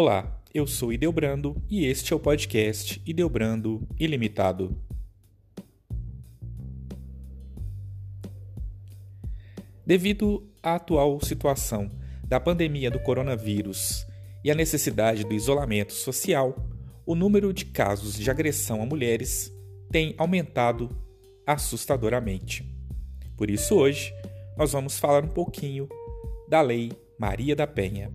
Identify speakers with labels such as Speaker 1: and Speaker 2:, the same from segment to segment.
Speaker 1: Olá, eu sou Ideobrando e este é o podcast Ideobrando Ilimitado. Devido à atual situação da pandemia do coronavírus e à necessidade do isolamento social, o número de casos de agressão a mulheres tem aumentado assustadoramente. Por isso, hoje, nós vamos falar um pouquinho da Lei Maria da Penha.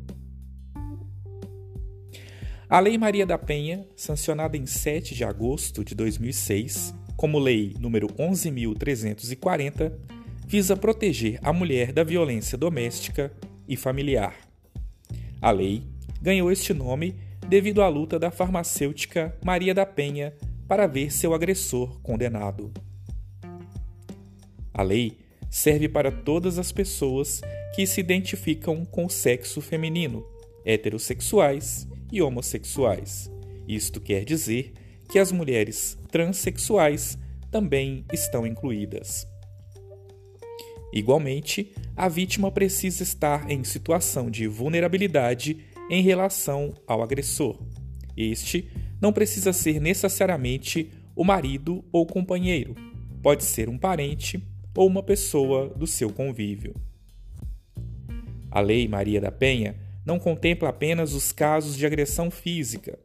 Speaker 1: A Lei Maria da Penha, sancionada em 7 de agosto de 2006, como Lei número 11.340, visa proteger a mulher da violência doméstica e familiar. A lei ganhou este nome devido à luta da farmacêutica Maria da Penha para ver seu agressor condenado. A lei serve para todas as pessoas que se identificam com o sexo feminino, heterossexuais e homossexuais. Isto quer dizer que as mulheres transexuais também estão incluídas. Igualmente, a vítima precisa estar em situação de vulnerabilidade em relação ao agressor. Este não precisa ser necessariamente o marido ou companheiro, pode ser um parente ou uma pessoa do seu convívio. A Lei Maria da Penha não contempla apenas os casos de agressão física.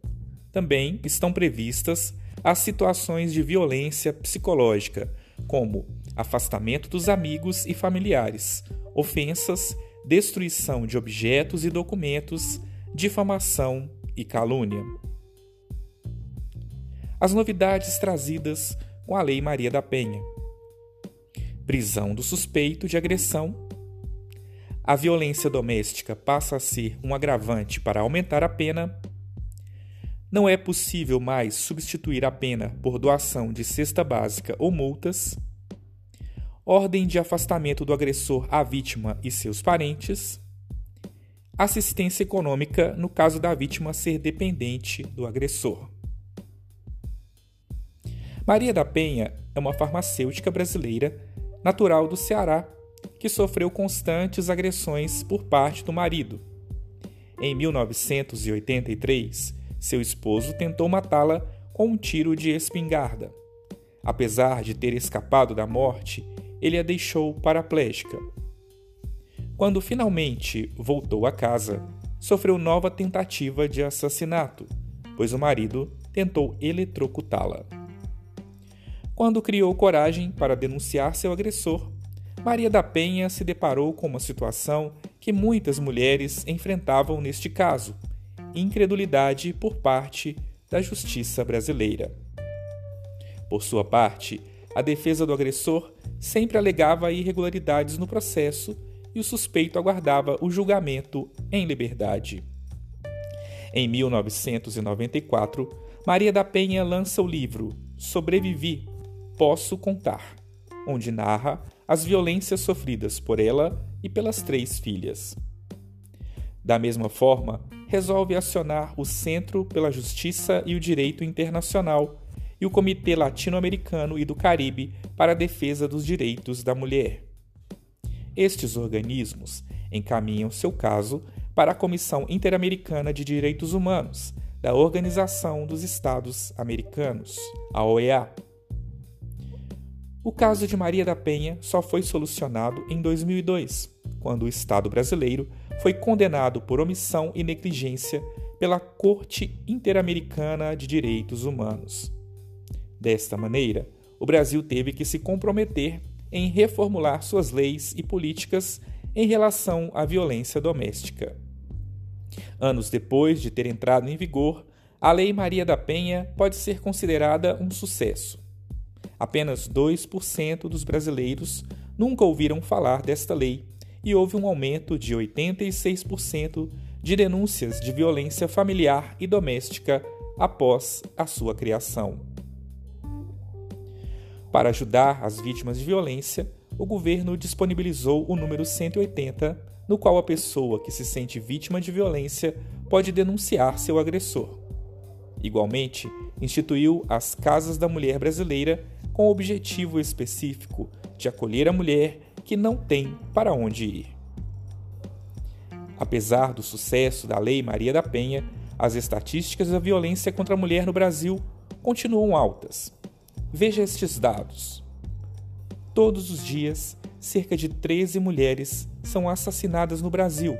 Speaker 1: Também estão previstas as situações de violência psicológica, como afastamento dos amigos e familiares, ofensas, destruição de objetos e documentos, difamação e calúnia. As novidades trazidas com a Lei Maria da Penha: prisão do suspeito de agressão a violência doméstica passa a ser um agravante para aumentar a pena, não é possível mais substituir a pena por doação de cesta básica ou multas, ordem de afastamento do agressor à vítima e seus parentes, assistência econômica no caso da vítima ser dependente do agressor. Maria da Penha é uma farmacêutica brasileira natural do Ceará que sofreu constantes agressões por parte do marido. Em 1983, seu esposo tentou matá-la com um tiro de espingarda. Apesar de ter escapado da morte, ele a deixou paraplégica. Quando finalmente voltou a casa, sofreu nova tentativa de assassinato, pois o marido tentou eletrocutá-la. Quando criou coragem para denunciar seu agressor, Maria da Penha se deparou com uma situação que muitas mulheres enfrentavam neste caso: incredulidade por parte da justiça brasileira. Por sua parte, a defesa do agressor sempre alegava irregularidades no processo e o suspeito aguardava o julgamento em liberdade. Em 1994, Maria da Penha lança o livro Sobrevivi, Posso Contar, onde narra as violências sofridas por ela e pelas três filhas. Da mesma forma, resolve acionar o Centro pela Justiça e o Direito Internacional e o Comitê Latino-Americano e do Caribe para a Defesa dos Direitos da Mulher. Estes organismos encaminham seu caso para a Comissão Interamericana de Direitos Humanos da Organização dos Estados Americanos, a OEA o caso de Maria da Penha só foi solucionado em 2002, quando o Estado brasileiro foi condenado por omissão e negligência pela Corte Interamericana de Direitos Humanos. Desta maneira, o Brasil teve que se comprometer em reformular suas leis e políticas em relação à violência doméstica. Anos depois de ter entrado em vigor, a Lei Maria da Penha pode ser considerada um sucesso Apenas 2% dos brasileiros nunca ouviram falar desta lei e houve um aumento de 86% de denúncias de violência familiar e doméstica após a sua criação. Para ajudar as vítimas de violência, o governo disponibilizou o número 180, no qual a pessoa que se sente vítima de violência pode denunciar seu agressor. Igualmente, instituiu as Casas da Mulher Brasileira com o objetivo específico de acolher a mulher que não tem para onde ir. Apesar do sucesso da Lei Maria da Penha, As estatísticas da violência contra a mulher no Brasil continuam altas. Veja estes dados. Todos os dias, cerca de 13 mulheres são assassinadas no Brasil,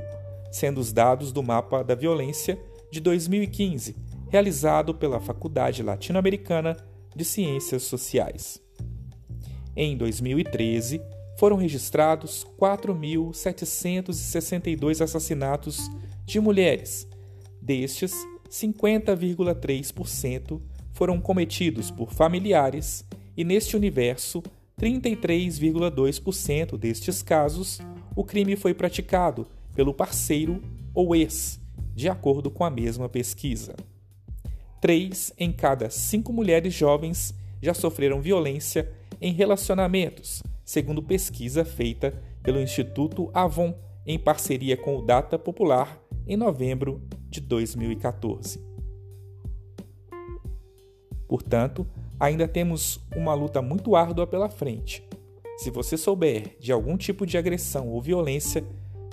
Speaker 1: sendo os dados do Mapa da Violência de 2015, realizado pela Faculdade Latino-Americana de Ciências Sociais. Em 2013, foram registrados 4.762 assassinatos de mulheres. Destes, 50,3% foram cometidos por familiares, e neste universo, 33,2% destes casos, o crime foi praticado pelo parceiro ou ex, de acordo com a mesma pesquisa. Três em cada cinco mulheres jovens já sofreram violência em relacionamentos, segundo pesquisa feita pelo Instituto Avon em parceria com o Data Popular em novembro de 2014. Portanto, ainda temos uma luta muito árdua pela frente. Se você souber de algum tipo de agressão ou violência,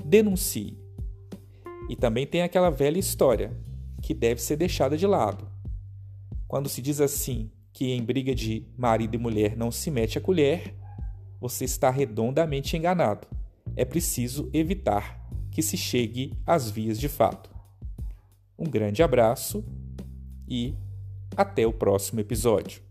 Speaker 1: denuncie. E também tem aquela velha história que deve ser deixada de lado. Quando se diz assim que em briga de marido e mulher não se mete a colher, você está redondamente enganado. É preciso evitar que se chegue às vias de fato. Um grande abraço e até o próximo episódio.